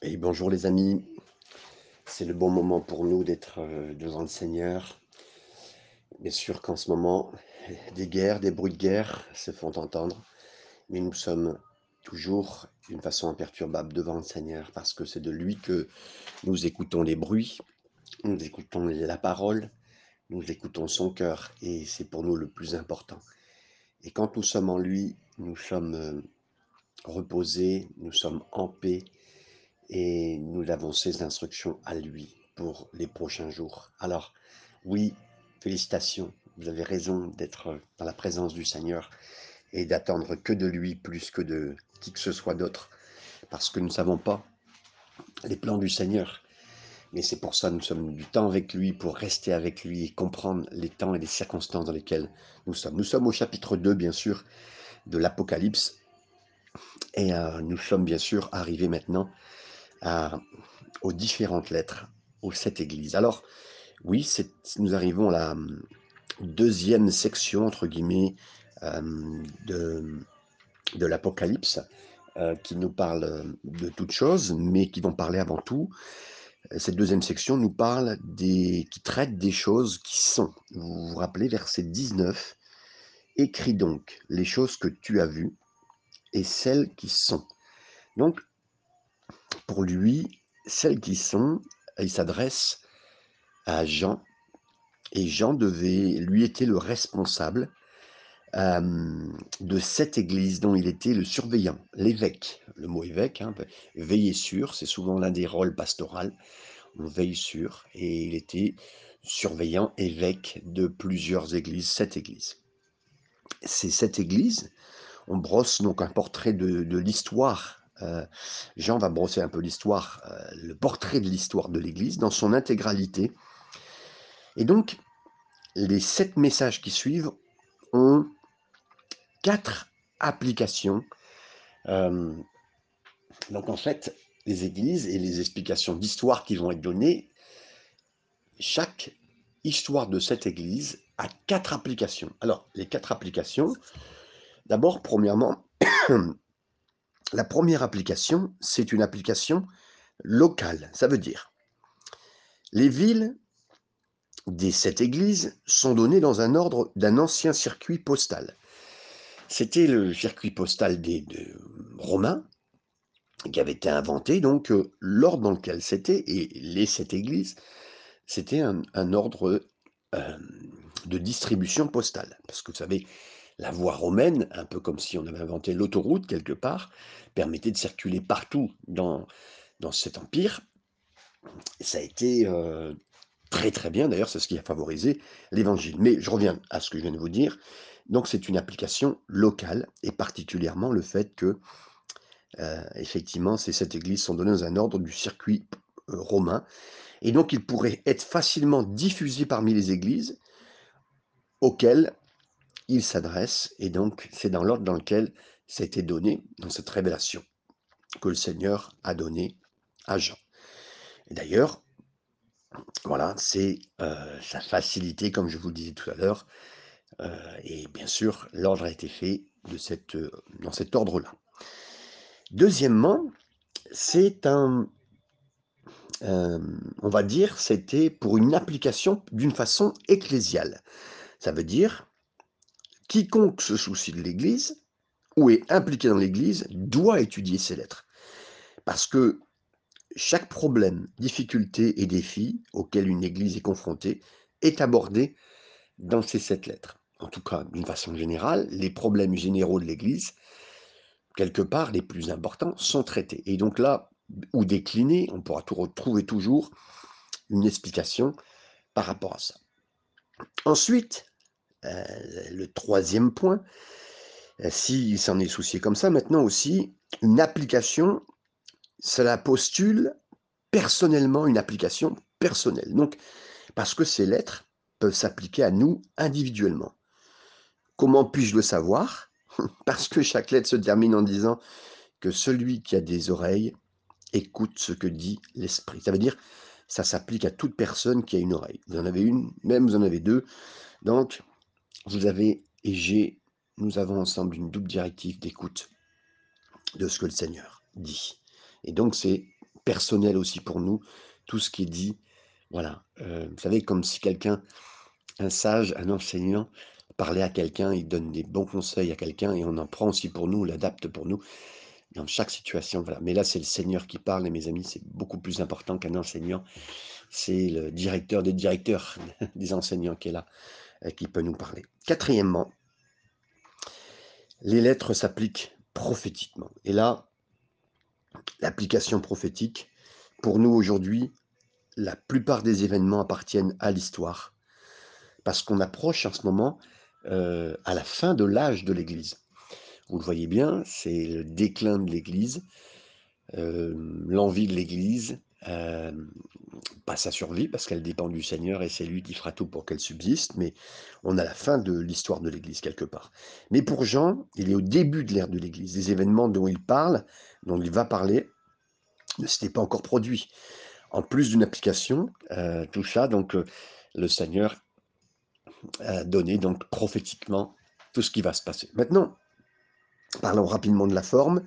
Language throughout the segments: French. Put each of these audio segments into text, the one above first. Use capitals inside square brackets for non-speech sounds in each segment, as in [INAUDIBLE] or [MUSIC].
Et bonjour les amis, c'est le bon moment pour nous d'être euh, devant le Seigneur. Bien sûr qu'en ce moment, des guerres, des bruits de guerre se font entendre, mais nous sommes toujours d'une façon imperturbable devant le Seigneur parce que c'est de lui que nous écoutons les bruits, nous écoutons la parole, nous écoutons son cœur et c'est pour nous le plus important. Et quand nous sommes en lui, nous sommes euh, reposés, nous sommes en paix et nous avons ces instructions à lui pour les prochains jours. Alors, oui, félicitations, vous avez raison d'être dans la présence du Seigneur et d'attendre que de lui plus que de qui que ce soit d'autre, parce que nous ne savons pas les plans du Seigneur. Mais c'est pour ça que nous sommes du temps avec lui, pour rester avec lui et comprendre les temps et les circonstances dans lesquelles nous sommes. Nous sommes au chapitre 2, bien sûr, de l'Apocalypse. Et euh, nous sommes bien sûr arrivés maintenant aux différentes lettres, aux sept églises. Alors, oui, nous arrivons à la hum, deuxième section, entre guillemets, hum, de, l'Apocalypse, euh, qui nous parle de toutes choses, mais qui vont parler avant tout. Cette deuxième section nous parle des, qui traite des choses qui sont. Vous vous rappelez, verset 19, écris donc les choses que tu as vues et celles qui sont. Donc, pour lui, celles qui sont, il s'adresse à Jean, et Jean devait, lui était le responsable de cette église dont il était le surveillant, l'évêque. Le mot évêque, hein, veiller sur, c'est souvent l'un des rôles pastoraux. On veille sur, et il était surveillant, évêque de plusieurs églises, sept églises. C'est cette église, on brosse donc un portrait de l'histoire euh, Jean va brosser un peu l'histoire, euh, le portrait de l'histoire de l'Église dans son intégralité. Et donc, les sept messages qui suivent ont quatre applications. Euh, donc en fait, les églises et les explications d'histoire qui vont être données, chaque histoire de cette église a quatre applications. Alors, les quatre applications, d'abord, premièrement, [CLEARS THROAT] La première application, c'est une application locale. Ça veut dire, les villes des sept églises sont données dans un ordre d'un ancien circuit postal. C'était le circuit postal des Romains qui avait été inventé, donc euh, l'ordre dans lequel c'était, et les sept églises, c'était un, ordre euh, de distribution postale. Parce que vous savez, la voie romaine, un peu comme si on avait inventé l'autoroute quelque part, permettait de circuler partout dans, cet empire. ça a été euh, très très bien, d'ailleurs c'est ce qui a favorisé l'évangile. Mais je reviens à ce que je viens de vous dire. Donc c'est une application locale, et particulièrement le fait que, euh, effectivement, ces sept églises sont données dans un ordre du circuit euh, romain, et donc ils pourraient être facilement diffusés parmi les églises auxquelles il s'adresse, et donc c'est dans l'ordre dans lequel ça a été donné, dans cette révélation, que le Seigneur a donné à Jean. D'ailleurs, voilà, c'est euh, sa facilité, comme je vous le disais tout à l'heure, euh, et bien sûr, l'ordre a été fait de cette, euh, dans cet ordre-là. Deuxièmement, c'est un, on va dire, c'était pour une application d'une façon ecclésiale. Ça veut dire, Quiconque se soucie de l'Église ou est impliqué dans l'Église doit étudier ces lettres. Parce que chaque problème, difficulté et défi auquel une Église est confrontée est abordé dans ces sept lettres. En tout cas, d'une façon générale, les problèmes généraux de l'Église, quelque part les plus importants, sont traités. Et donc là, ou déclinés, on pourra retrouver toujours une explication par rapport à ça. Ensuite, le troisième point, euh, s'il s'en est soucié comme ça, maintenant aussi, une application, cela postule personnellement une application personnelle. Donc, parce que ces lettres peuvent s'appliquer à nous individuellement. Comment puis-je le savoir? [LAUGHS] Parce que chaque lettre se termine en disant que celui qui a des oreilles écoute ce que dit l'esprit. Ça veut dire, ça s'applique à toute personne qui a une oreille. Vous en avez une, même vous en avez deux. Donc, vous avez et j'ai, nous avons ensemble une double directive d'écoute de ce que le Seigneur dit. Et donc c'est personnel aussi pour nous, tout ce qui est dit. Voilà, heu, vous savez comme si quelqu'un un sage, un enseignant parlait à quelqu'un, il donne des bons conseils à quelqu'un et on en prend aussi pour nous, on l'adapte pour nous, dans chaque situation, voilà. Mais là, c'est le Seigneur qui parle et mes amis, c'est beaucoup plus important qu'un enseignant. C'est le directeur des directeurs [LAUGHS] des enseignants qui est là, qui peut nous parler. Quatrièmement, les lettres s'appliquent prophétiquement et là, l'application prophétique, pour nous aujourd'hui, la plupart des événements appartiennent à l'histoire parce qu'on approche en ce moment, heu, à la fin de l'âge de l'Église. Vous le voyez bien, c'est le déclin de l'Église, hem, l'envie de l'Église, pas sa survie parce qu'elle dépend du Seigneur et c'est lui qui fera tout pour qu'elle subsiste, mais on a la fin de l'histoire de l'Église quelque part. Mais pour Jean, il est au début de l'ère de l'Église. Les événements dont il parle, dont il va parler, ne s'étaient pas encore produits. En plus d'une application, heu, tout ça donc, heu, le Seigneur a donné donc prophétiquement tout ce qui va se passer. Maintenant, parlons rapidement de la forme.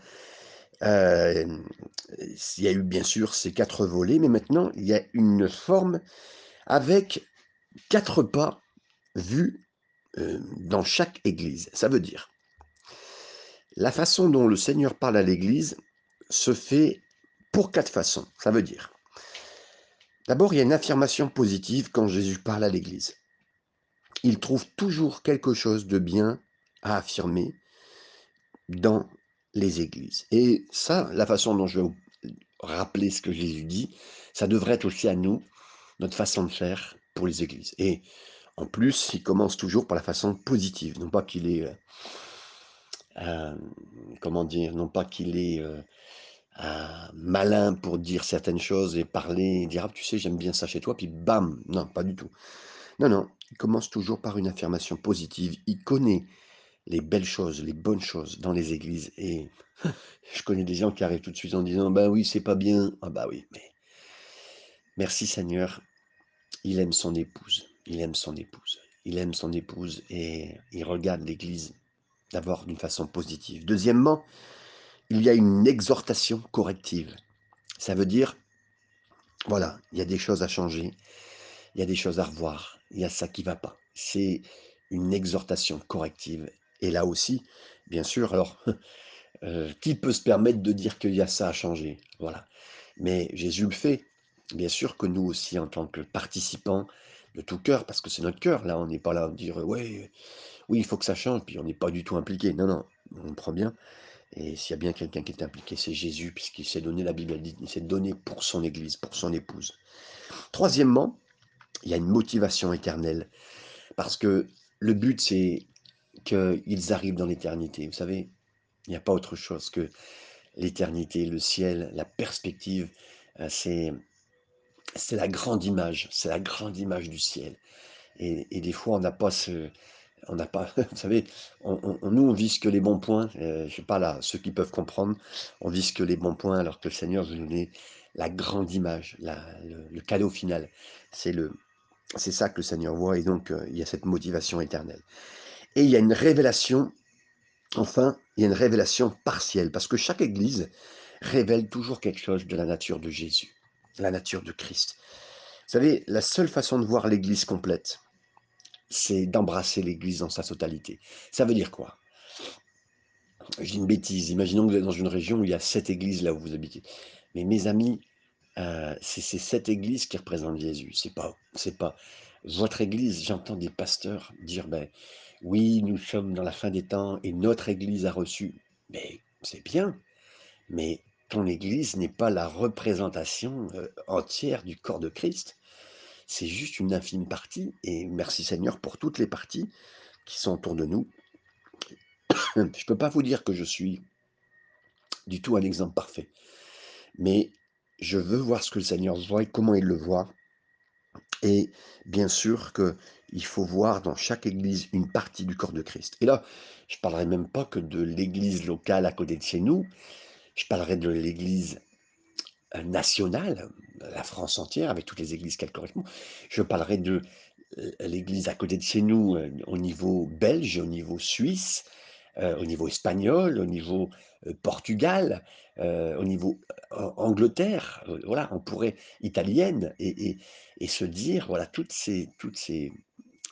Il y a eu bien sûr ces 4 volets, mais maintenant il y a une forme avec 4 pas vus, dans chaque église. Ça veut dire la façon dont le Seigneur parle à l'église se fait pour 4 façons. Ça veut dire d'abord, il y a une affirmation positive quand Jésus parle à l'église. Il trouve toujours quelque chose de bien à affirmer dans les églises et ça, la façon dont je vais rappeler ce que Jésus dit, ça devrait être aussi à nous, notre façon de faire pour les églises et en plus, il commence toujours par la façon positive, non pas qu'il est, heu heu, comment dire? Non pas qu'il est, heu, malin pour dire certaines choses et parler et dire: «Ah tu sais, j'aime bien ça chez toi», puis bam! Non, pas du tout. Non, non, il commence toujours par une affirmation positive. Il connaît les belles choses, les bonnes choses dans les églises et [LAUGHS] je connais des gens qui arrivent tout de suite en disant: «Bah oui, c'est pas bien». Ah bah oui, mais merci Seigneur, il aime son épouse, il aime son épouse, il aime son épouse et il regarde l'église d'abord d'une façon positive. Deuxièmement, il y a une exhortation corrective. Ça veut dire, voilà, il y a des choses à changer, il y a des choses à revoir, il y a ça qui va pas. C'est une exhortation corrective et là aussi, bien sûr, alors, heu, [LAUGHS] qui peut se permettre de dire qu'il y a ça à changer? Voilà, mais Jésus le fait. Bien sûr que nous aussi en tant que participants de tout cœur, parce que c'est notre cœur, là, on n'est pas là à dire: «Ouais, oui, il faut que ça change», puis on n'est pas du tout impliqué. Non, non, on prend bien et s'il y a bien quelqu'un qui est impliqué, c'est Jésus puisqu'il s'est donné, la Bible dit, il s'est donné pour son église, pour son épouse. Troisièmement, il y a une motivation éternelle parce que le but, c'est qu'ils arrivent dans l'éternité. Vous savez, il n'y a pas autre chose que l'éternité, le ciel, la perspective, heu, c'est la grande image, c'est la grande image du ciel et des fois on n'a pas ce on n'a pas [LAUGHS] vous savez, on on nous on vise que les bons points, heu, je parle à ceux qui peuvent comprendre, on vise que les bons points alors que le Seigneur veut nous donner la grande image, le cadeau final. C'est le c'est ça que le Seigneur voit et donc heu, il y a cette motivation éternelle et il y a une révélation, enfin, il y a une révélation partielle parce que chaque église révèle toujours quelque chose de la nature de Jésus, la nature de Christ. Vous savez, la seule façon de voir l'église complète, c'est d'embrasser l'église dans sa totalité. Ça veut dire quoi? Je dis une bêtise, imaginons que vous êtes dans une région où il y a 7 églises là où vous habitez. Mais mes amis, heu, c'est ces 7 églises qui représentent Jésus. C'est pas c'est pas votre église. J'entends des pasteurs dire: «Beh, oui, nous sommes dans la fin des temps et notre église a reçu». Mais c'est bien, mais ton église n'est pas la représentation, heu, entière du corps de Christ. C'est juste une infime partie et merci Seigneur pour toutes les parties qui sont autour de nous. [COUGHS] Je peux pas vous dire que je suis du tout un exemple parfait, mais je veux voir ce que le Seigneur voit et comment il le voit et bien sûr qu'il faut voir dans chaque église une partie du corps de Christ. Et là, je parlerai même pas que de l'église locale à côté de chez nous, je parlerai de l'église, heu, nationale, la France entière avec toutes les églises qu'elle correspond. Je parlerai de l l'église à côté de chez nous, heu, au niveau belge, au niveau suisse, euh, au niveau espagnol, au niveau euh, Portugal, euh, au niveau Angleterre, voilà, on pourrait italienne et, et, et, se dire, voilà, toutes ces, toutes ces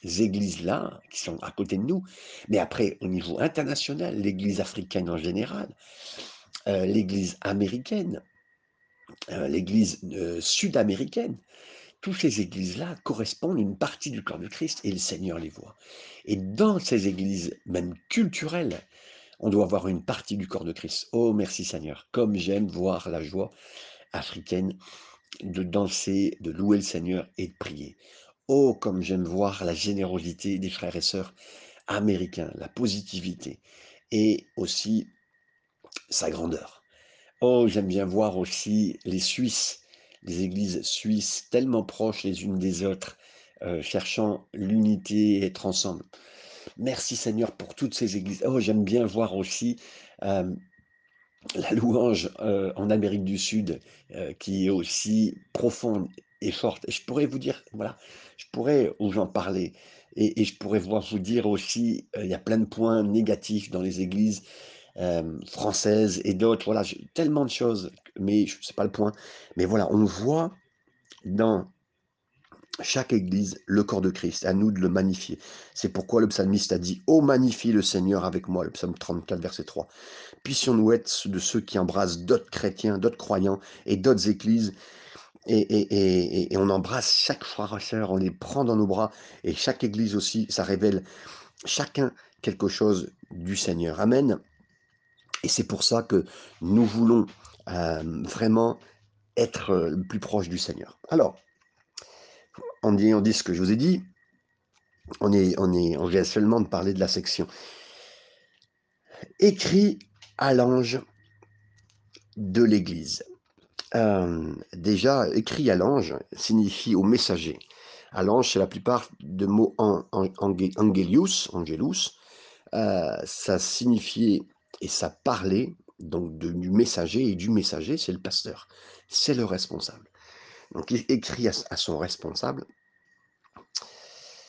églises-là qui sont à côté de nous, mais après, au niveau international, l'église africaine en général, l'église américaine, l'église sud-américaine, toutes ces églises-là correspondent une partie du corps de Christ et le Seigneur les voit. Et dans ces églises, même culturelles, on doit voir une partie du corps de Christ. Oh, merci Seigneur. Comme j'aime voir la joie africaine de danser, de louer le Seigneur et de prier. Oh, comme j'aime voir la générosité des frères et sœurs américains, la positivité et aussi sa grandeur. Oh, j'aime bien voir aussi les Suisses les églises suisses tellement proches les unes des autres, euh, cherchant l'unité et être ensemble. Merci Seigneur pour toutes ces églises. Oh, j'aime bien voir aussi euh, la louange euh, en Amérique du Sud qui est aussi profonde et forte. Et je pourrais vous dire, voilà, je pourrais vous en parler. Et, je pourrais vous dire aussi, il y a plein de points négatifs dans les églises euh, françaises et d'autres. Voilà, tellement de choses, mais ce n'est pas le point. Mais voilà, on voit dans chaque église le corps de Christ. À nous de le magnifier. C'est pourquoi le psalmiste a dit Oh, magnifie le Seigneur avec moi, le psaume 34, verset 3. Puissions-nous être de ceux qui embrassent d'autres chrétiens, d'autres croyants et d'autres églises. Et, on embrasse chaque frère et sœur, on les prend dans nos bras. Et chaque église aussi, ça révèle chacun quelque chose du Seigneur. Amen. Et c'est pour ça que nous voulons euh, vraiment être euh, le plus proche du Seigneur. Alors, on dit, on dit ce que je vous ai dit, on, est, on, est, on vient seulement de parler de la section. Écrit à l'ange de l'Église. Euh, déjà, écrit à l'ange signifie au messager. À l'ange, c'est la plupart de mots en, angelius, angelus. ça signifiait et ça parlait donc du messager, et du messager, c'est le pasteur, c'est le responsable. Donc il écrit à, son responsable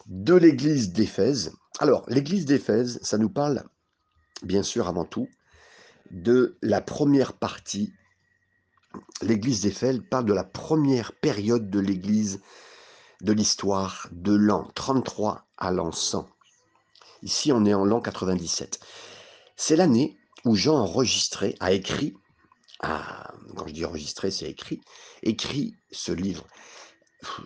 de l'église d'Éphèse. Alors, l'église d'Éphèse, ça nous parle, bien sûr, avant tout, de la première partie. L'église d'Éphèse parle de la première période de l'église, de l'histoire, de l'an 33 à l'an 100. Ici, on est en l'an 97. C'est l'année où Jean enregistré, a écrit, quand je dis enregistré, c'est écrit, écrit ce livre.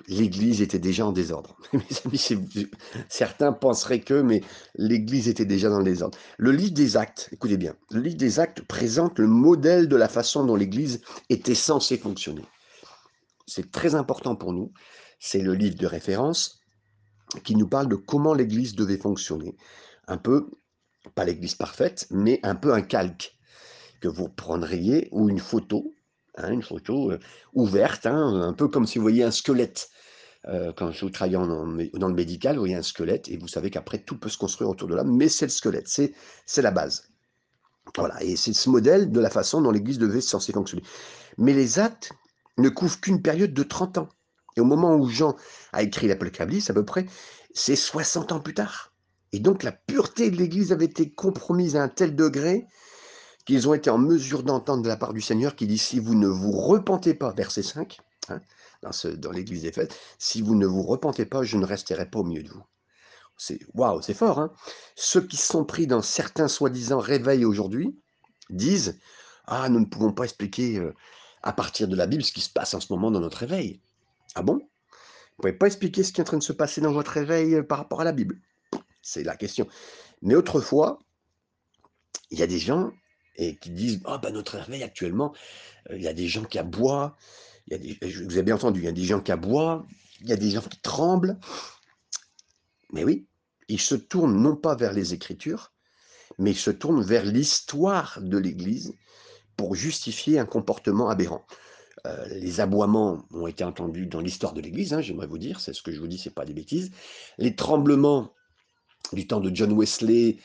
L'Église était déjà en désordre. [LAUGHS] certains penseraient que, mais l'Église était déjà dans le désordre. Le livre des actes, écoutez bien, le livre des actes présente le modèle de la façon dont l'Église était censée fonctionner. C'est très important pour nous. C'est le livre de référence qui nous parle de comment l'Église devait fonctionner. Un peu pas l'église parfaite, mais un peu un calque que vous prendriez ou une photo, hein, une photo euh, ouverte, hein, un peu comme si vous voyez un squelette. Euh, quand vous travaillez dans, le médical, vous voyez un squelette et vous savez qu'après tout peut se construire autour de là, mais c'est le squelette, c'est la base. Voilà, et c'est ce modèle de la façon dont l'Église devait censé fonctionner. Mais les actes ne couvrent qu'une période de 30 ans. Et au moment où Jean a écrit l'Apocalypse, à peu près, c'est 60 ans plus tard. Et donc la pureté de l'Église avait été compromise à un tel degré qu'ils ont été en mesure d'entendre de la part du Seigneur qui dit si vous ne vous repentez pas, verset 5, hein, dans, l'Église des fêtes, si vous ne vous repentez pas, je ne resterai pas au milieu de vous. C'est waouh, c'est fort. Hein Ceux qui sont pris dans certains soi-disant réveils aujourd'hui disent ah nous ne pouvons pas expliquer euh, à partir de la Bible ce qui se passe en ce moment dans notre réveil. Ah bon? Vous pouvez pas expliquer ce qui est en train de se passer dans votre réveil euh, par rapport à la Bible? C'est la question. Mais autrefois, il y a des gens et qui disent Ah, ben notre réveil actuellement, il y a des gens qui aboient, il y a des, vous avez bien entendu, il y a des gens qui aboient, il y a des gens qui tremblent. Mais oui, ils se tournent non pas vers les Écritures, mais ils se tournent vers l'histoire de l'Église pour justifier un comportement aberrant. Les aboiements ont été entendus dans l'histoire de l'Église, hein, j'aimerais vous dire, c'est ce que je vous dis, c'est pas des bêtises. Les tremblements du temps de John Wesley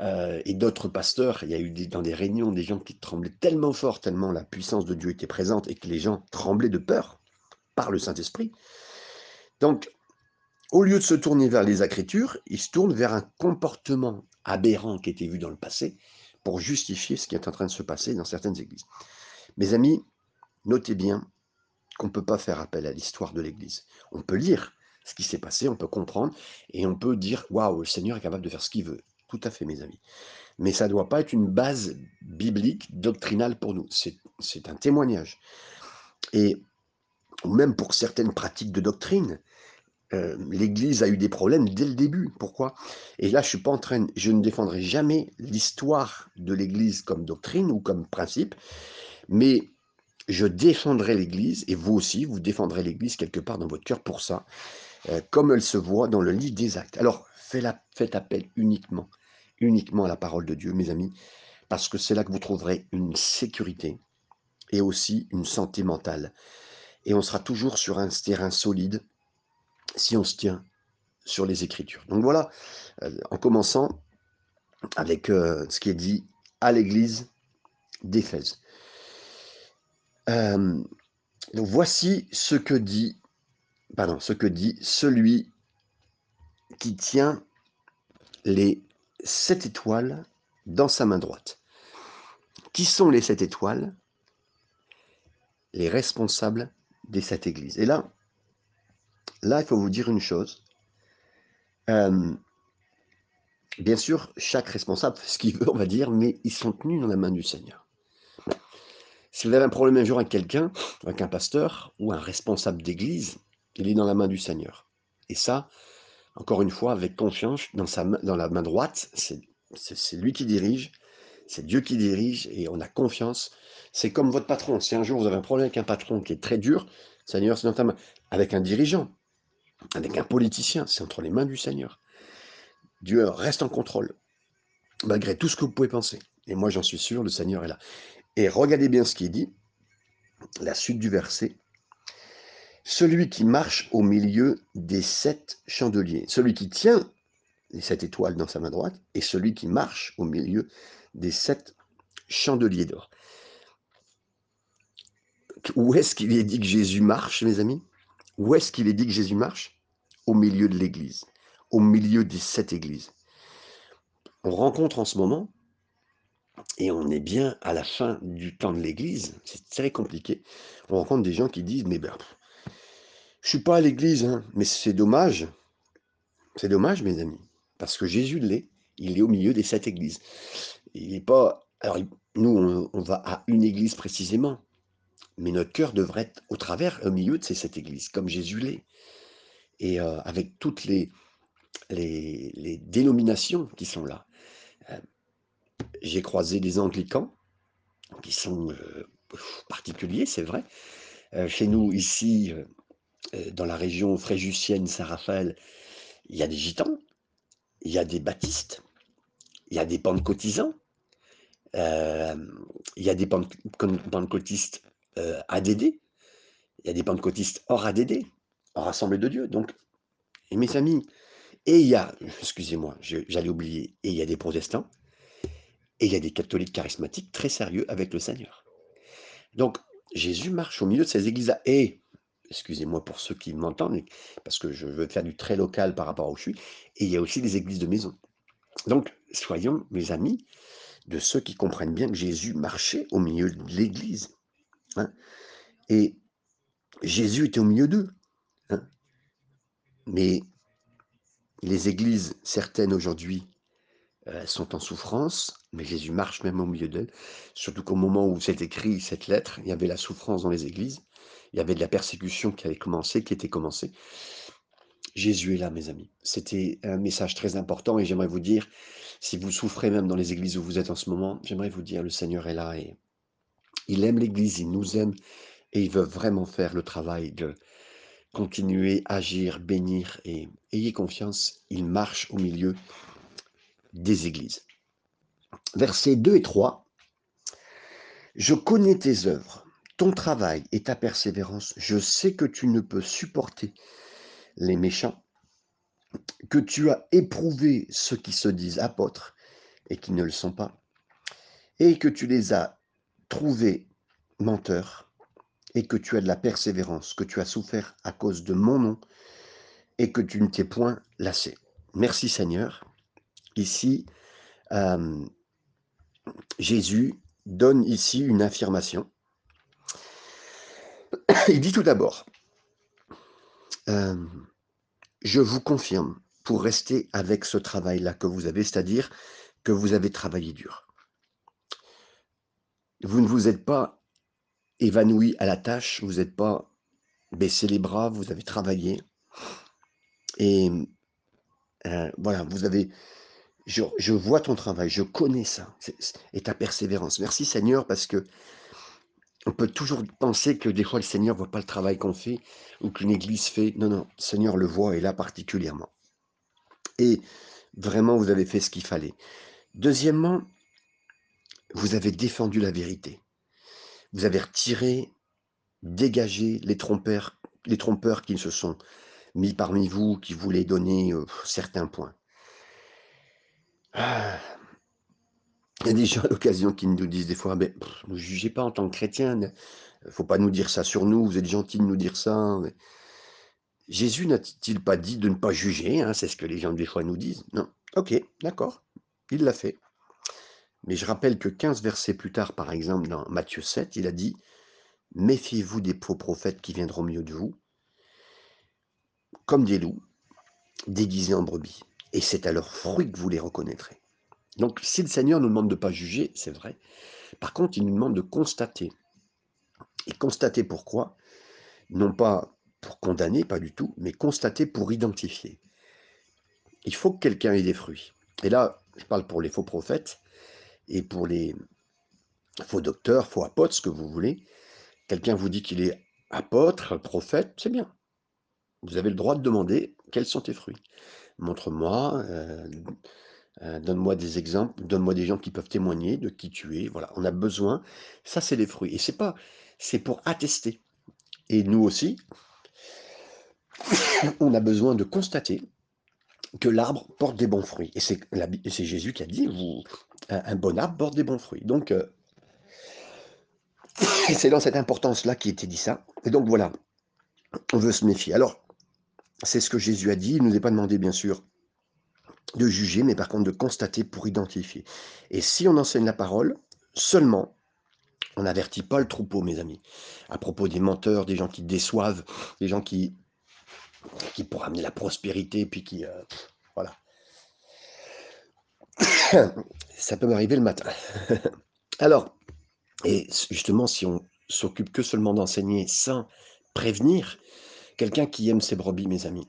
euh, et d'autres pasteurs, il y a eu dans des réunions des gens qui tremblaient tellement fort, tellement la puissance de Dieu était présente et que les gens tremblaient de peur par le Saint-Esprit. Donc, au lieu de se tourner vers les Écritures, ils se tournent vers un comportement aberrants qui étaient vus dans le passé pour justifier ce qui est en train de se passer dans certaines églises. Mes amis, notez bien qu'on ne peut pas faire appel à l'histoire de l'Église. On peut lire ce qui s'est passé, on peut comprendre, et on peut dire, waouh, le Seigneur est capable de faire ce qu'il veut. Tout à fait, mes amis. Mais ça ne doit pas être une base biblique, doctrinale pour nous. C'est un témoignage. Et même pour certaines pratiques de doctrine, euh, l'Église a eu des problèmes dès le début. Pourquoi? Et là, je suis pas en train, je ne défendrai jamais l'histoire de l'Église comme doctrine ou comme principe, mais je défendrai l'Église, et vous aussi, vous défendrez l'Église quelque part dans votre cœur pour ça, euh, comme elle se voit dans le livre des actes. Alors, faites appel uniquement, uniquement à la parole de Dieu, mes amis, parce que c'est là que vous trouverez une sécurité et aussi une santé mentale. Et on sera toujours sur un terrain solide si on se tient sur les Écritures. Donc voilà, euh, en commençant avec euh, ce qui est dit à l'Église d'Éphèse. Euh, donc voici ce que dit, pardon, ce que dit celui qui tient les sept étoiles dans sa main droite. Qui sont les sept étoiles? Les responsables des sept églises. Et là, là, il faut vous dire une chose. Euh, bien sûr, chaque responsable fait ce qu'il veut, on va dire, mais ils sont tenus dans la main du Seigneur. Si vous avez un problème un jour avec quelqu'un, avec un pasteur ou un responsable d'église, il est dans la main du Seigneur. Et ça, encore une fois, avec confiance, dans, sa, la main droite, c'est lui qui dirige, c'est Dieu qui dirige et on a confiance. C'est comme votre patron. Si un jour vous avez un problème avec un patron qui est très dur, Seigneur, c'est main. Avec un dirigeant, avec un politicien, c'est entre les mains du Seigneur. Dieu reste en contrôle, malgré tout ce que vous pouvez penser. Et moi, j'en suis sûr, le Seigneur est là. Et regardez bien ce qui est dit, la suite du verset. Celui qui marche au milieu des sept chandeliers, celui qui tient les sept étoiles dans sa main droite, et celui qui marche au milieu des sept chandeliers d'or. Où est-ce qu'il est dit que Jésus marche, mes amis? Où est-ce qu'il est dit que Jésus marche? Au milieu de l'Église, au milieu des sept églises. On rencontre en ce moment et on est bien à la fin du temps de l'Église, c'est très compliqué. On rencontre des gens qui disent, mais ben, je suis pas à l'Église, hein, mais c'est dommage. C'est dommage, mes amis, parce que Jésus l'est. Il est au milieu des sept églises. Il n'est pas. Alors, nous, on, va à une église précisément, mais notre cœur devrait être au travers, au milieu de ces sept églises, comme Jésus l'est. Et euh, avec toutes les, les, dénominations qui sont là. Euh, j'ai croisé des anglicans qui sont euh, particuliers, c'est vrai. Chez nous, ici, dans la région fréjussienne Saint-Raphaël, il y a des gitans, il y a des baptistes, il y a des pentecôtisants, il y a des pentecôtistes ADD, il y a des pentecôtistes hors ADD, hors Assemblée de Dieu. Donc, et mes amis, et il y a, excusez-moi, j'allais oublier, et il y a des protestants, et il y a des catholiques charismatiques très sérieux avec le Seigneur. Donc, Jésus marche au milieu de ces églises-là. Et, excusez-moi pour ceux qui m'entendent, parce que je veux faire du très local par rapport à où je suis, et il y a aussi des églises de maison. Donc, soyons, mes amis, de ceux qui comprennent bien que Jésus marchait au milieu de l'église. Hein. et Jésus était au milieu d'eux. Hein. Mais les églises, certaines aujourd'hui, elles sont en souffrance, mais Jésus marche même au milieu d'elles. Surtout qu'au moment où c'est écrit cette lettre, il y avait la souffrance dans les églises, il y avait de la persécution qui avait commencé, qui était commencée. Jésus est là, mes amis. C'était un message très important et j'aimerais vous dire, si vous souffrez même dans les églises où vous êtes en ce moment, j'aimerais vous dire, le Seigneur est là et il aime l'église, il nous aime et il veut vraiment faire le travail de continuer, agir, bénir et ayez confiance, il marche au milieu des églises. Versets 2 et 3. Je connais tes œuvres, ton travail et ta persévérance. Je sais que tu ne peux supporter les méchants, que tu as éprouvé ceux qui se disent apôtres et qui ne le sont pas, et que tu les as trouvés menteurs, et que tu as de la persévérance, que tu as souffert à cause de mon nom, et que tu ne t'es point lassé. Merci Seigneur. Ici, euh, Jésus donne ici une affirmation. [COUGHS] Il dit tout d'abord, euh, je vous confirme, pour rester avec ce travail-là que vous avez, c'est-à-dire que vous avez travaillé dur. Vous ne vous êtes pas évanoui à la tâche, vous n'êtes pas baissé les bras, vous avez travaillé. Et euh, voilà, vous avez, je, vois ton travail, je connais ça, et ta persévérance. Merci Seigneur, parce que on peut toujours penser que des fois le Seigneur ne voit pas le travail qu'on fait ou qu'une église fait. Non, non, le Seigneur le voit et là particulièrement. Et vraiment, vous avez fait ce qu'il fallait. Deuxièmement, vous avez défendu la vérité. Vous avez retiré, dégagé les trompeurs, les trompeurs qui se sont mis parmi vous, qui voulaient donner euh, certains points. Ah. Il y a des gens à l'occasion qui nous disent des fois, mais ne jugez pas en tant que chrétien, ne faut pas nous dire ça sur nous, vous êtes gentil de nous dire ça. Jésus n'a-t-il pas dit de ne pas juger hein, C'est ce que les gens des fois nous disent? Non. Ok, d'accord, il l'a fait. Mais je rappelle que 15 versets plus tard, par exemple, dans Matthieu 7, il a dit Méfiez-vous des faux prophètes qui viendront milieu de vous, comme des loups, déguisés en brebis. Et c'est à leurs fruits que vous les reconnaîtrez. Donc, si le Seigneur nous demande de ne pas juger, c'est vrai. Par contre, il nous demande de constater. Et constater pourquoi? Non pas pour condamner, pas du tout, mais constater pour identifier. Il faut que quelqu'un ait des fruits. Et là, je parle pour les faux prophètes et pour les faux docteurs, faux apôtres, ce que vous voulez. Quelqu'un vous dit qu'il est apôtre, prophète, c'est bien. Vous avez le droit de demander quels sont tes fruits. Montre-moi, euh, euh, donne-moi des exemples, donne-moi des gens qui peuvent témoigner de qui tu es. Voilà, on a besoin. Ça, c'est les fruits. Et c'est pas, c'est pour attester. Et nous aussi, [COUGHS] on a besoin de constater que l'arbre porte des bons fruits. Et c'est Jésus qui a dit, vous, un, bon arbre porte des bons fruits. Donc, euh, [COUGHS] c'est dans cette importance-là qui était dit ça. Et donc voilà, on veut se méfier. Alors, c'est ce que Jésus a dit. Il ne nous est pas demandé, bien sûr, de juger, mais par contre de constater pour identifier. Et si on enseigne la parole, seulement, on n'avertit pas le troupeau, mes amis. À propos des menteurs, des gens qui déçoivent, des gens qui, qui pour amener la prospérité, puis qui... Euh, voilà. [COUGHS] Ça peut m'arriver le matin. [LAUGHS] Alors, et justement, si on s'occupe que seulement d'enseigner sans prévenir, quelqu'un qui aime ses brebis, mes amis,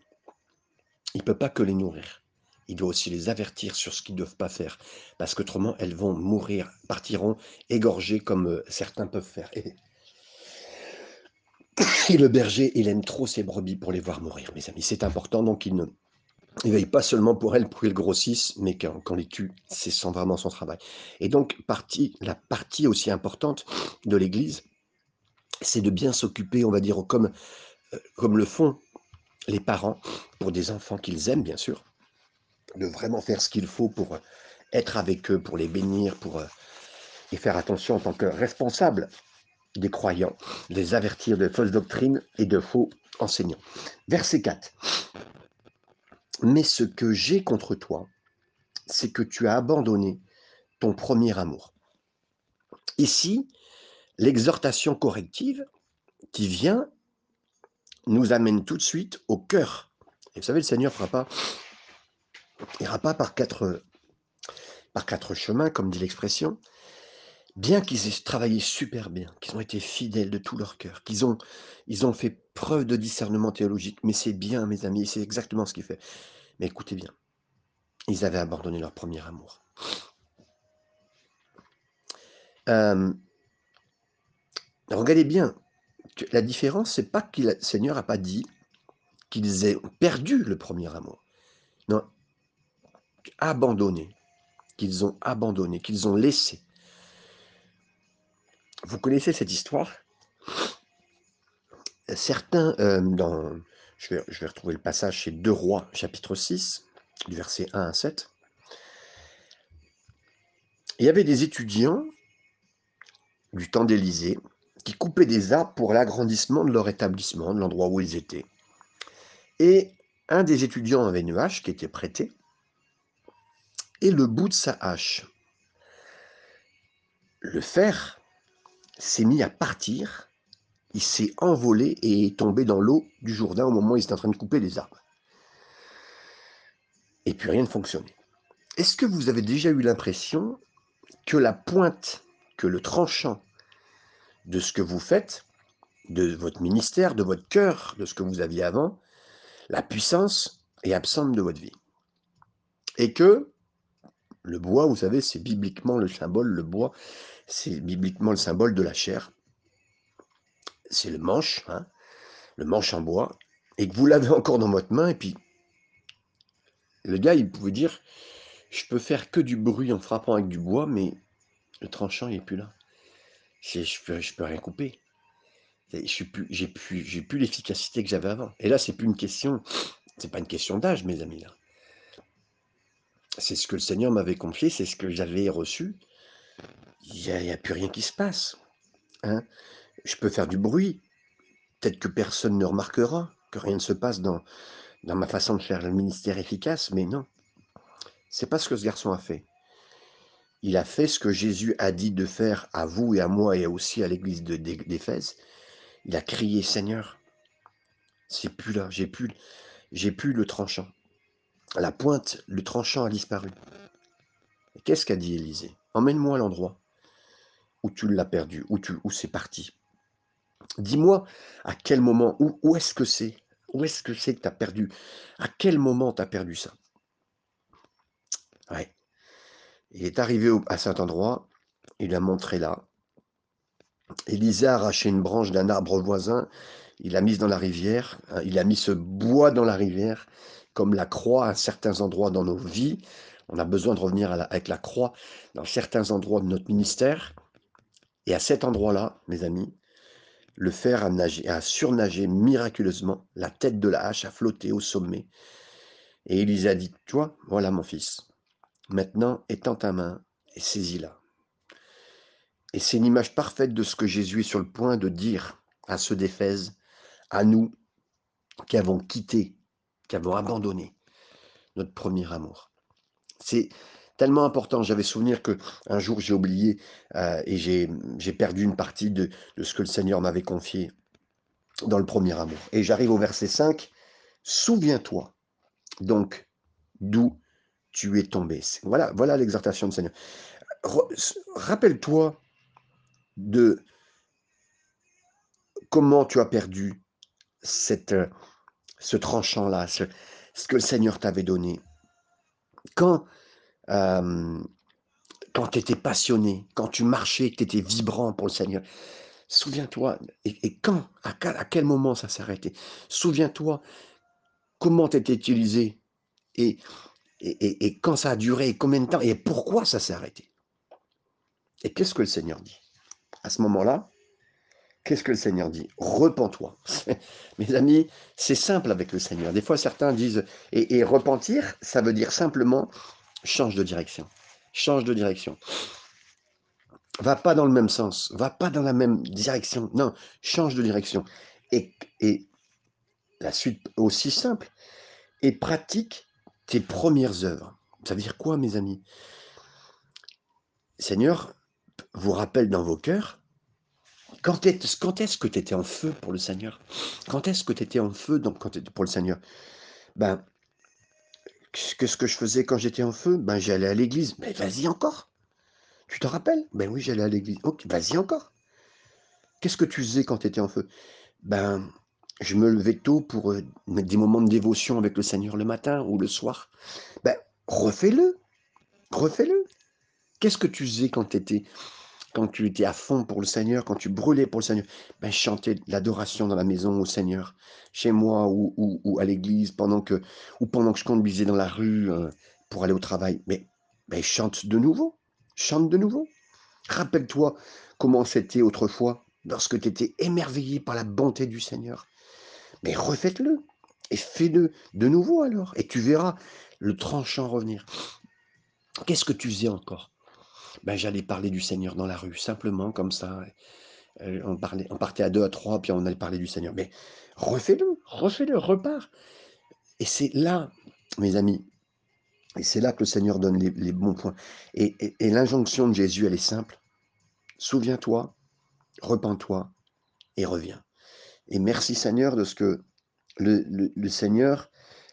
il ne peut pas que les nourrir il doit aussi les avertir sur ce qu'ils ne doivent pas faire, parce qu'autrement, elles vont mourir, partiront égorgées comme euh, certains peuvent faire. [COUGHS] Et, le berger, il aime trop ses brebis pour les voir mourir, mes amis. C'est important, donc il ne veille pas seulement pour elles, pour qu'elles grossissent, mais quand, quand les tue, c'est vraiment son travail. Et donc, partie, la partie aussi importante de l'Église, c'est de bien s'occuper, on va dire, comme, euh, comme le font les parents pour des enfants qu'ils aiment, bien sûr, de vraiment faire ce qu'il faut pour euh, être avec eux, pour les bénir, pour euh, et faire attention en tant que responsable des croyants, les avertir de fausses doctrines et de faux enseignants. Verset 4. Mais ce que j'ai contre toi, c'est que tu as abandonné ton premier amour. Ici, l'exhortation corrective qui vient nous amène tout de suite au cœur. Et vous savez, le Seigneur ne fera pas n'ira pas par quatre, par quatre chemins, comme dit l'expression, bien qu'ils aient travaillé super bien, qu'ils ont été fidèles de tout leur cœur, qu'ils ont, ils ont fait preuve de discernement théologique, mais c'est bien, mes amis, c'est exactement ce qu'il fait. Mais écoutez bien, ils avaient abandonné leur premier amour. Euh, regardez bien, la différence, c'est pas que le Seigneur n'a pas dit qu'ils aient perdu le premier amour. Non, abandonné, qu'ils ont abandonné, qu'ils ont laissé. Vous connaissez cette histoire? Certains, euh, dans, je vais, retrouver le passage chez Deux Rois, chapitre 6, du verset 1 à 7. Il y avait des étudiants du temps d'Élysée qui coupaient des arbres pour l'agrandissement de leur établissement, de l'endroit où ils étaient. Et un des étudiants avait une qui était prêtée et le bout de sa hache. Le fer s'est mis à partir, il s'est envolé et est tombé dans l'eau du Jourdain au moment où il était en train de couper les arbres. Et puis rien ne fonctionnait. Est-ce que vous avez déjà eu l'impression que la pointe, que le tranchant de ce que vous faites, de votre ministère, de votre cœur, de ce que vous aviez avant, la puissance est absente de votre vie? Et que le bois, vous savez, c'est bibliquement le symbole, le bois, c'est bibliquement le symbole de la chair. C'est le manche, hein, le manche en bois, et que vous l'avez encore dans votre main, et puis le gars, il pouvait dire, je peux faire que du bruit en frappant avec du bois, mais le tranchant, il n'est plus là. Je ne peux, rien couper. J'ai plus, plus, plus l'efficacité que j'avais avant. Et là, c'est plus une question, c'est pas une question d'âge, mes amis. Là. C'est ce que le Seigneur m'avait confié, c'est ce que j'avais reçu. Il n'y a, plus rien qui se passe. Hein. Je peux faire du bruit. Peut-être que personne ne remarquera, que rien ne se passe dans, ma façon de faire le ministère efficace, mais non. C'est pas ce que ce garçon a fait. Il a fait ce que Jésus a dit de faire à vous et à moi et aussi à l'église d'Éphèse. Il a crié Seigneur, c'est plus là, j'ai plus, plus le tranchant. La pointe, le tranchant a disparu. Qu'est-ce qu'a dit Élisée? Emmène-moi à l'endroit où tu l'as perdu, où, c'est parti. Dis-moi à quel moment, où, où est-ce que c'est? Où est-ce que c'est que tu as perdu? À quel moment tu as perdu ça? Ouais. Il est arrivé à cet endroit, il a montré là. Élisée a arraché une branche d'un arbre voisin, il l'a mise dans la rivière, hein, il a mis ce bois dans la rivière, comme la croix à certains endroits dans nos vies. On a besoin de revenir avec la croix dans certains endroits de notre ministère. Et à cet endroit-là, mes amis, le fer a, nagé, a miraculeusement, la tête de la hache a flotté au sommet. Et Élisée a dit, toi, voilà mon fils, Maintenant, étends ta main et saisis-la. Et c'est une image parfaite de ce que Jésus est sur le point de dire à ceux d'Éphèse, à nous qui avons quitté, qui avons abandonné notre premier amour. C'est tellement important. J'avais souvenir que un jour j'ai oublié euh, et j'ai perdu une partie de, ce que le Seigneur m'avait confié dans le premier amour. Et j'arrive au verset 5. Souviens-toi donc d'où tu es tombé. Voilà, voilà l'exhortation du Seigneur. Rappelle-toi de comment tu as perdu cette, ce tranchant-là, ce, que le Seigneur t'avait donné. Quand, euh, quand tu étais passionné, quand tu marchais, que tu étais vibrant pour le Seigneur, souviens-toi, et, quand, à, à, quel moment ça s'est arrêté Souviens-toi comment tu étais utilisé et et, quand ça a duré, combien de temps, et pourquoi ça s'est arrêté? Et qu'est-ce que le Seigneur dit À ce moment-là, qu'est-ce que le Seigneur dit? Repens-toi. [LAUGHS] Mes amis, c'est simple avec le Seigneur. Des fois, certains disent, et, repentir, ça veut dire simplement change de direction. Change de direction. Va pas dans le même sens, va pas dans la même direction. Non, change de direction. Et, et la suite aussi simple, et pratique tes premières œuvres. Ça veut dire quoi, mes amis? Seigneur vous rappelle dans vos cœurs quand est-ce que tu étais en feu pour le Seigneur? Quand est-ce que tu étais en feu donc, quand pour le Seigneur? Ben, qu'est-ce que je faisais quand j'étais en feu? Ben, j'allais à l'église. Mais vas-y encore. Tu te rappelles? Ben oui, j'allais à l'église. Ok, vas-y encore. Qu'est-ce que tu faisais quand tu étais en feu? Ben, je me levais tôt pour euh, mettre des moments de dévotion avec le Seigneur le matin ou le soir. Ben, refais-le. Refais-le. Qu'est-ce que tu faisais quand, étais, quand tu étais à fond pour le Seigneur, quand tu brûlais pour le Seigneur ben, Chanter l'adoration dans la maison au Seigneur, chez moi ou, à l'église, pendant que, ou pendant que je conduisais dans la rue euh, pour aller au travail. Mais ben, chante de nouveau. Chante de nouveau. Rappelle-toi comment c'était autrefois lorsque tu étais émerveillé par la bonté du Seigneur. Mais refaites-le et fais-le de nouveau alors, et tu verras le tranchant revenir. Qu'est-ce que tu faisais encore? Ben, J'allais parler du Seigneur dans la rue, simplement comme ça. Euh, on, parlait, on partait à deux, à trois, puis on allait parler du Seigneur. Mais refais-le, refais-le, repars. Et c'est là, mes amis, Et c'est là que le Seigneur donne les, bons points. Et, l'injonction de Jésus, elle est simple. Souviens-toi, repens-toi et reviens. Et merci Seigneur de ce que le, Seigneur,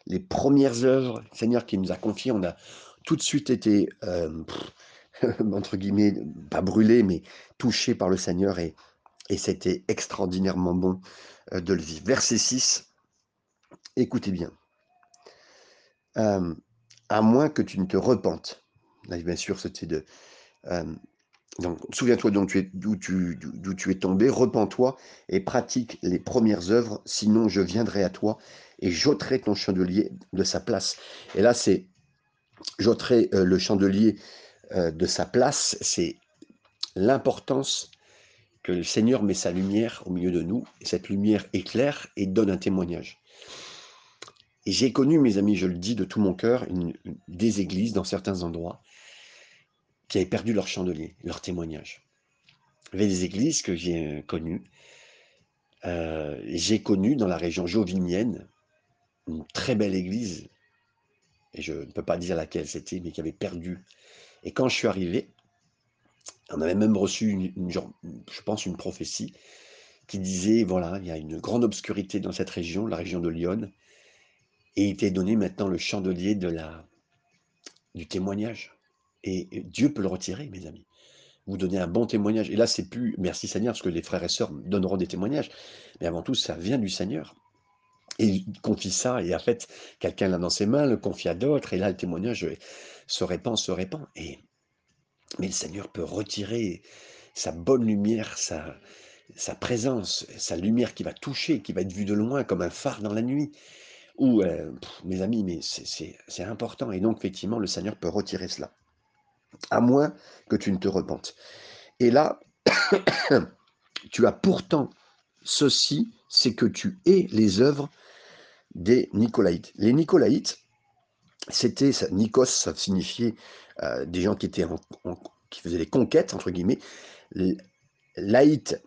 les premières œuvres, Seigneur qui nous a confiées, on a tout de suite été, euh, [LAUGHS] entre guillemets, pas brûlé, mais touché par le Seigneur. Et, et c'était extraordinairement bon euh, de le vivre. Verset 6, écoutez bien. Euh, à moins que tu ne te repentes. Là, bien sûr, c'était de. Euh, donc, souviens-toi d'où tu, tu, tu, es tombé, repens-toi et pratique les premières œuvres, sinon je viendrai à toi et j'ôterai ton chandelier de sa place. Et là, c'est j'ôterai le chandelier de sa place, c'est l'importance que le Seigneur met sa lumière au milieu de nous, et cette lumière éclaire et donne un témoignage. Et j'ai connu, mes amis, je le dis de tout mon cœur, des églises dans certains endroits qui avaient perdu leur chandelier, leur témoignage. Il y avait des églises que j'ai euh, connues. Euh, j'ai connu dans la région jovinienne une très belle église, et je ne peux pas dire laquelle c'était, mais qui avait perdu. Et quand je suis arrivé, on avait même reçu, je pense, une prophétie qui disait, voilà, il y a une grande obscurité dans cette région, la région de Lyon, et il t'est donné maintenant le chandelier du témoignage. Et Dieu peut le retirer, mes amis. Vous donnez un bon témoignage. Et là, c'est plus merci Seigneur, parce que les frères et sœurs donneront des témoignages. Mais avant tout, ça vient du Seigneur. Et il confie ça, et en fait, quelqu'un l'a dans ses mains, le confie à d'autres, et là, le témoignage se répand, se répand. Et, mais le Seigneur peut retirer sa bonne lumière, sa, sa présence, sa lumière qui va toucher, qui va être vue de loin comme un phare dans la nuit. Ou, euh, mes amis, mais c'est important. Et donc, effectivement, le Seigneur peut retirer cela. À moins que tu ne te repentes. Et là, [COUGHS] tu as pourtant ceci, c'est que tu es les œuvres des Nicolaïtes. Les Nicolaïtes, c'était, Nikos, ça signifiait euh, des gens qui étaient qui faisaient des conquêtes, entre guillemets. Laït,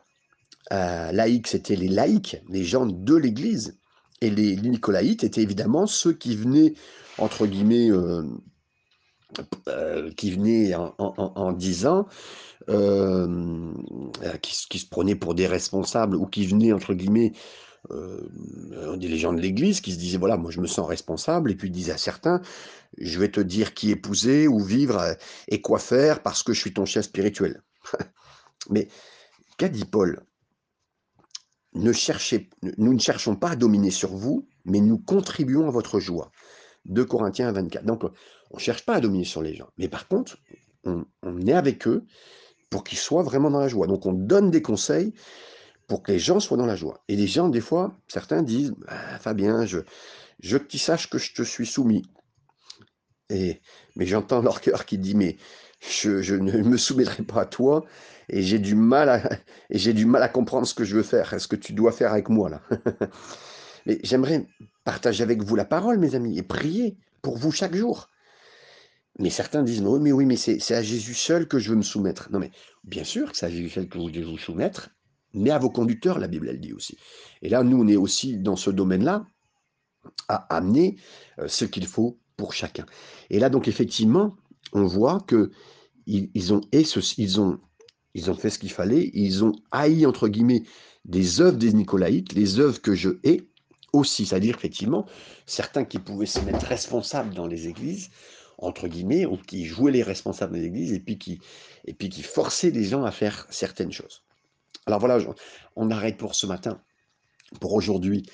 euh, c'était les laïcs, les gens de l'Église. Et les, Nicolaïtes étaient évidemment ceux qui venaient, entre guillemets, euh, euh, qui venaient en, disant, qui, se prenaient pour des responsables, ou qui venaient, entre guillemets, des gens de l'Église, qui se disaient, voilà, moi je me sens responsable, et puis ils disaient à certains, je vais te dire qui épouser, ou vivre, et quoi faire, parce que je suis ton chef spirituel. [LAUGHS] Mais qu'a dit Paul? Ne cherchez, nous ne cherchons pas à dominer sur vous, mais nous contribuons à votre joie. 2 Corinthiens 24. Donc, on ne cherche pas à dominer sur les gens. Mais par contre, on, est avec eux pour qu'ils soient vraiment dans la joie. Donc, on donne des conseils pour que les gens soient dans la joie. Et les gens, des fois, certains disent ah, Fabien, je, je que tu saches que je te suis soumis. Et, mais j'entends leur cœur qui dit Mais je, je ne me soumettrai pas à toi et j'ai du mal à, et j'ai du mal à comprendre ce que je veux faire, ce que tu dois faire avec moi là. [LAUGHS] Mais j'aimerais partager avec vous la parole, mes amis, et prier pour vous chaque jour. Mais certains disent, mais oui, mais, oui, mais c'est à Jésus seul que je veux me soumettre. Non, mais bien sûr que c'est à Jésus seul que vous devez vous soumettre, mais à vos conducteurs, la Bible, elle dit aussi. Et là, nous, on est aussi dans ce domaine-là, à amener euh, ce qu'il faut pour chacun. Et là, donc, effectivement, on voit que ils, ont, ils fait ce qu'il fallait, ils ont haï, entre guillemets, des œuvres des Nicolaïtes, les œuvres que je hais aussi. C'est-à-dire, effectivement, certains qui pouvaient se mettre responsables dans les églises, entre guillemets, ou qui jouaient les responsables des églises, et puis qui, et puis qui forçaient les gens à faire certaines choses. Alors voilà, on arrête pour ce matin, pour aujourd'hui,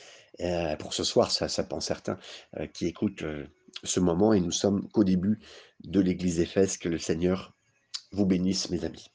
euh, pour ce soir, ça, ça pense certains euh, qui écoutent euh, ce moment, et nous sommes qu'au début de l'église Éphèse, que le Seigneur vous bénisse, mes amis.